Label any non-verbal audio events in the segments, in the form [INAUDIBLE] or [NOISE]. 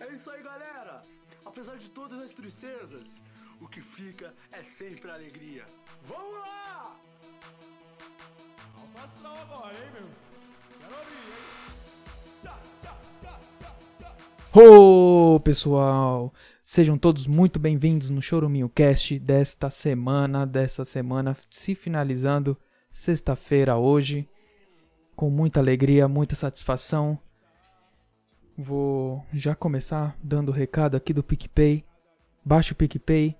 É isso aí, galera! Apesar de todas as tristezas, o que fica é sempre a alegria. Vamos lá! Alto astral agora, hein, meu? Quero ouvir, hein? Tchá, tchá, tchá, tchá, tchá. Ô, pessoal! Sejam todos muito bem-vindos no Choruminho Cast desta semana, dessa semana se finalizando, sexta-feira hoje, com muita alegria, muita satisfação. Vou já começar dando o recado aqui do PicPay. Baixa o PicPay,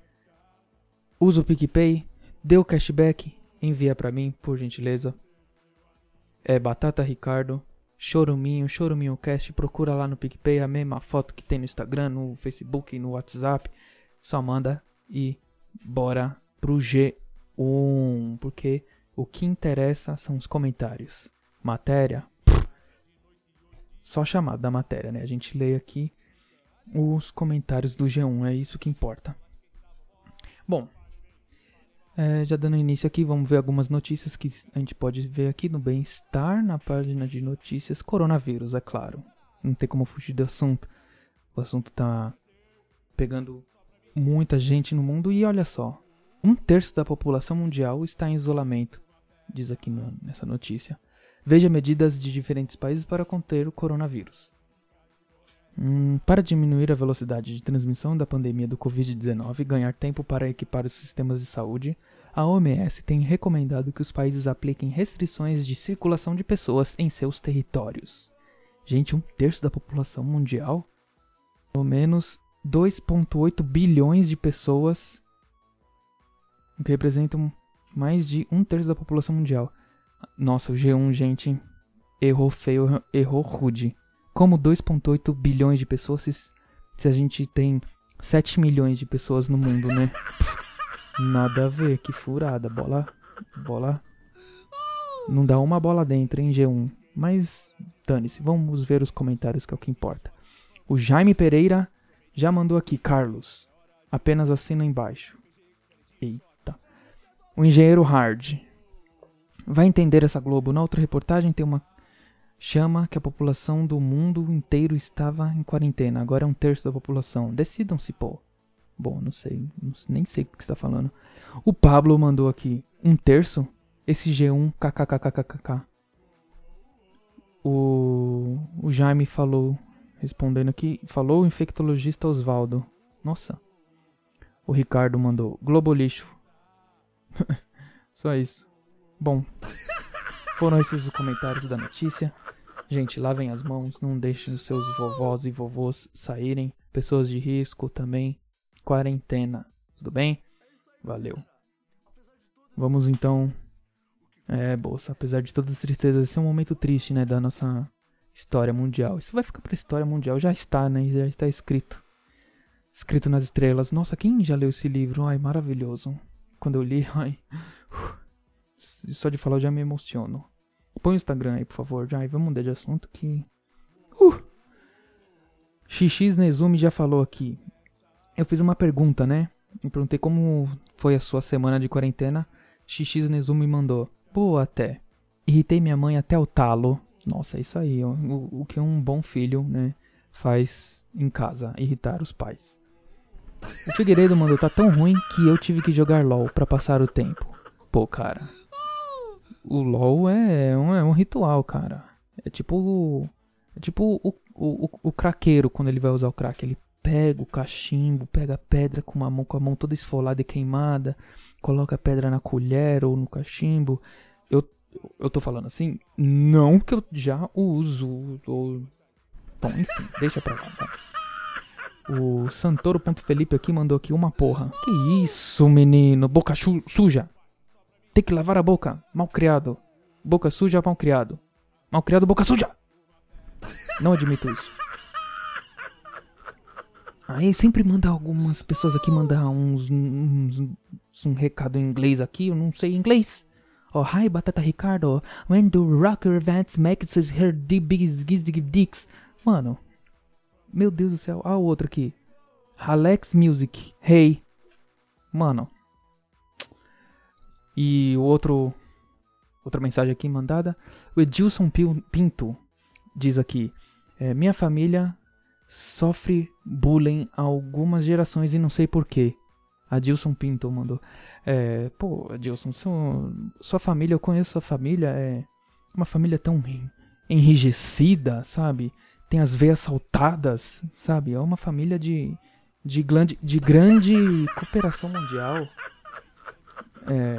usa o PicPay, dê o cashback, envia pra mim, por gentileza. É Batata Ricardo, Choruminho, Choruminho Cast, procura lá no PicPay a mesma foto que tem no Instagram, no Facebook, no WhatsApp. Só manda e bora pro G1, porque o que interessa são os comentários. Matéria, só chamado da matéria, né? A gente lê aqui os comentários do G1, é isso que importa. Bom, é, já dando início aqui, vamos ver algumas notícias que a gente pode ver aqui no bem-estar, na página de notícias. Coronavírus, é claro. Não tem como fugir do assunto. O assunto tá pegando muita gente no mundo e olha só. Um terço da população mundial está em isolamento, diz aqui no- nessa notícia. Veja medidas de diferentes países para conter o coronavírus. Hum, para diminuir a velocidade de transmissão da pandemia do Covid-19 e ganhar tempo para equipar os sistemas de saúde, a OMS tem recomendado que os países apliquem restrições de circulação de pessoas em seus territórios. Gente, um terço da população mundial? Pelo menos 2,8 bilhões de pessoas, o que representam mais de um terço da população mundial. Nossa, o G1, gente, errou feio, errou rude. Como 2,8 bilhões de pessoas se, se a gente tem 7 milhões de pessoas no mundo, né? [LAUGHS] Nada a ver, que furada. Bola. Bola. Não dá uma bola dentro, hein, G1. Mas dane-se, vamos ver os comentários que é o que importa. O Jaime Pereira já mandou aqui, Carlos. Apenas assina embaixo. Eita. O engenheiro Hard. Vai entender essa Globo. Na outra reportagem tem uma chama que a população do mundo inteiro estava em quarentena. Agora é um terço da população. Decidam-se, pô. Bom, não sei, nem sei o que você tá falando. O Pablo mandou aqui um terço. Esse G1 kkkkkkk. O, o Jaime falou, respondendo aqui, falou o infectologista Osvaldo. Nossa. O Ricardo mandou Globo lixo. [LAUGHS] Só isso. Bom, [LAUGHS] foram esses os comentários da notícia. Gente, lavem as mãos, não deixem os seus vovós e vovôs saírem. Pessoas de risco também. Quarentena. Tudo bem? Valeu. Vamos então. É, bolsa, apesar de todas as tristezas, esse é um momento triste, né, da nossa história mundial. Isso vai ficar pra história mundial, já está, né, já está escrito. Escrito nas estrelas. Nossa, quem já leu esse livro? Ai, maravilhoso. Quando eu li, [LAUGHS] ai. Só de falar eu já me emociono. Põe o Instagram aí, por favor. Já, vamos mudar de assunto que. Uh! XX Nezumi já falou aqui. Eu fiz uma pergunta, né? Eu perguntei como foi a sua semana de quarentena. XX Nezumi mandou. Boa até. Irritei minha mãe até o talo. Nossa, é isso aí. O, o que um bom filho, né? Faz em casa. Irritar os pais. O Figueiredo mandou. Tá tão ruim que eu tive que jogar LOL pra passar o tempo. Pô, cara. O LOL é um, é um ritual, cara. É tipo. É tipo o, o, o, o craqueiro quando ele vai usar o crack. Ele pega o cachimbo, pega a pedra com, uma mão, com a mão toda esfolada e queimada, coloca a pedra na colher ou no cachimbo. Eu, eu tô falando assim, não que eu já uso. Ou... Bom, enfim, [LAUGHS] deixa pra lá. tá? O Santoro.felipe aqui mandou aqui uma porra. Que isso, menino? Boca suja. Tem que lavar a boca. Mal criado. Boca suja, mal criado. Mal criado, boca suja. Não admito isso. Aí sempre manda algumas pessoas aqui mandar uns, uns, uns- um recado em inglês aqui, eu não sei inglês. Oh, hi Batata Ricardo. When do rocker events makes her biggest dicks? Mano, meu Deus do céu. Ah, o outro aqui. Alex Music. Hey. Mano. E o outro. Outra mensagem aqui mandada. O Edilson Pinto diz aqui: é, Minha família sofre bullying há algumas gerações e não sei porquê. Adilson Pinto mandou. É, pô, Adilson, sua, sua família, eu conheço sua família, é uma família tão enrijecida, sabe? Tem as veias saltadas, sabe? É uma família de, de, grande, de grande cooperação mundial. É,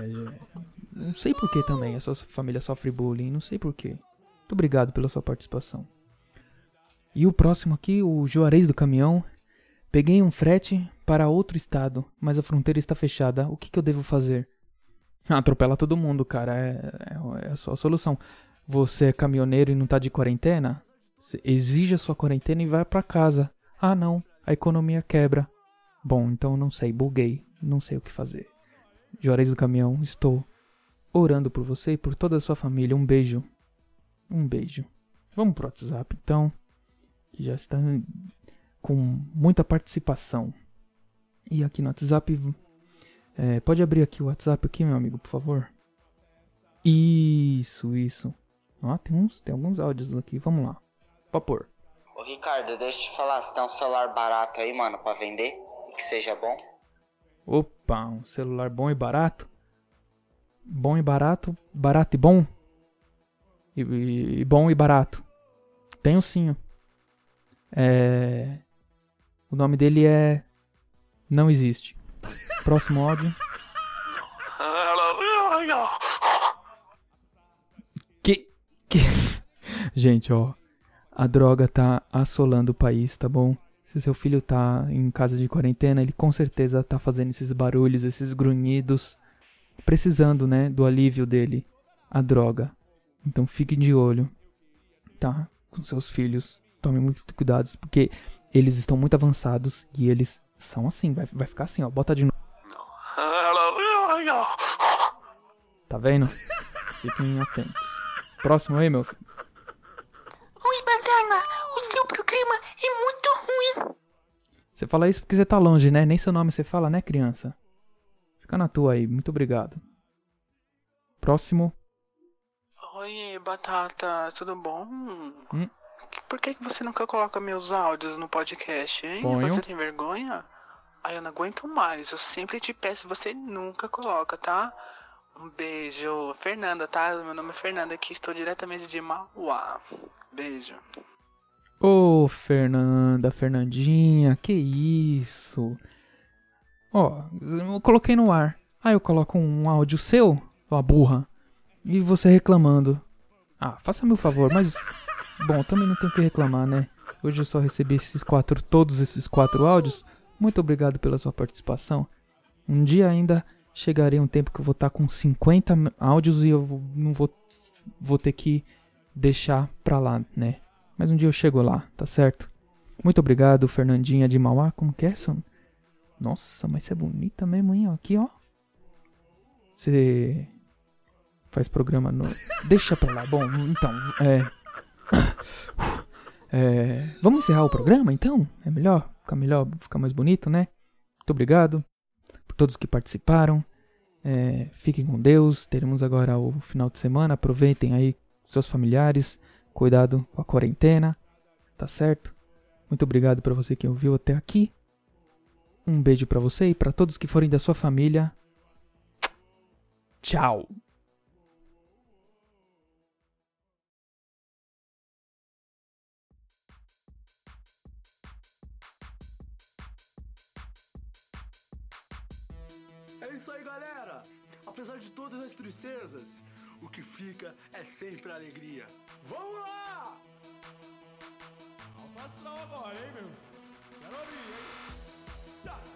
não sei por que também a sua família sofre bullying, não sei por que. Muito obrigado pela sua participação. E o próximo aqui, o Juarez do Caminhão. Peguei um frete para outro estado, mas a fronteira está fechada. O que, que eu devo fazer? [LAUGHS] Atropela todo mundo, cara. É, é, é a solução. Você é caminhoneiro e não tá de quarentena? Exige a sua quarentena e vai para casa. Ah, não. A economia quebra. Bom, então não sei. Buguei. Não sei o que fazer. Juarez do Caminhão, estou orando por você e por toda a sua família. Um beijo. Um beijo. Vamos pro WhatsApp, então que já está com muita participação. E aqui no WhatsApp, é, pode abrir aqui o WhatsApp aqui, meu amigo, por favor. Isso, isso. Ó, tem uns, tem alguns áudios aqui, vamos lá. Pôr. Ô Ricardo, deixa eu te falar, se tem um celular barato aí, mano, pra vender, que seja bom. Opa, um celular bom e barato? Bom e barato, barato e bom? E, e, e bom e barato. Tenho sim. É... O nome dele é. Não existe. Próximo áudio. Que. que... [LAUGHS] Gente, ó. A droga tá assolando o país, tá bom? Se seu filho tá em casa de quarentena, ele com certeza tá fazendo esses barulhos, esses grunhidos, precisando, né, do alívio dele, a droga. Então fique de olho, tá? Com seus filhos tome muito cuidado, porque eles estão muito avançados e eles são assim, vai, vai ficar assim, ó. Bota de novo. Tá vendo? Fiquem atentos. Próximo aí, meu filho. Oi, Bandana. O seu programa é muito ruim. Você fala isso porque você tá longe, né? Nem seu nome você fala, né, criança? Fica na tua aí. Muito obrigado. Próximo. Oi, Batata. Tudo bom? Hum? Por que, você nunca coloca meus áudios no podcast, hein? Ponho. Você tem vergonha? Aí eu não aguento mais. Eu sempre te peço, você nunca coloca, tá? Um beijo. Fernanda, tá? Meu nome é Fernanda aqui, estou diretamente de Mauá. Beijo. Ô, oh, Fernanda, Fernandinha, que isso? Ó, eu coloquei no ar. Aí eu coloco um áudio seu, ó, burra, e você reclamando. Ah, faça-me o favor, mas Bom, também não tenho que reclamar, né? Hoje eu só recebi esses quatro, todos esses quatro áudios. Muito obrigado pela sua participação. Um dia ainda chegarei um tempo que eu vou estar com 50 áudios e eu não vou, vou ter que deixar pra lá, né? Mas um dia eu chego lá, tá certo? Muito obrigado, Fernandinha de Mauá. Como que é, son? Nossa, mas você é bonita mesmo, hein? Aqui, ó. Você faz programa no. [LAUGHS] Deixa pra lá. Bom, então, é. É, vamos encerrar o programa então? É melhor? Ficar melhor, ficar mais bonito, né? Muito obrigado por todos que participaram. É, fiquem com Deus. Teremos agora o final de semana. Aproveitem aí seus familiares. Cuidado com a quarentena. Tá certo? Muito obrigado para você que ouviu até aqui. Um beijo para você e para todos que forem da sua família. Tchau. É isso aí, galera! Apesar de todas as tristezas, o que fica é sempre alegria. Vamos lá! Alfa astral agora, hein, meu? Quero abrir, hein? Tá.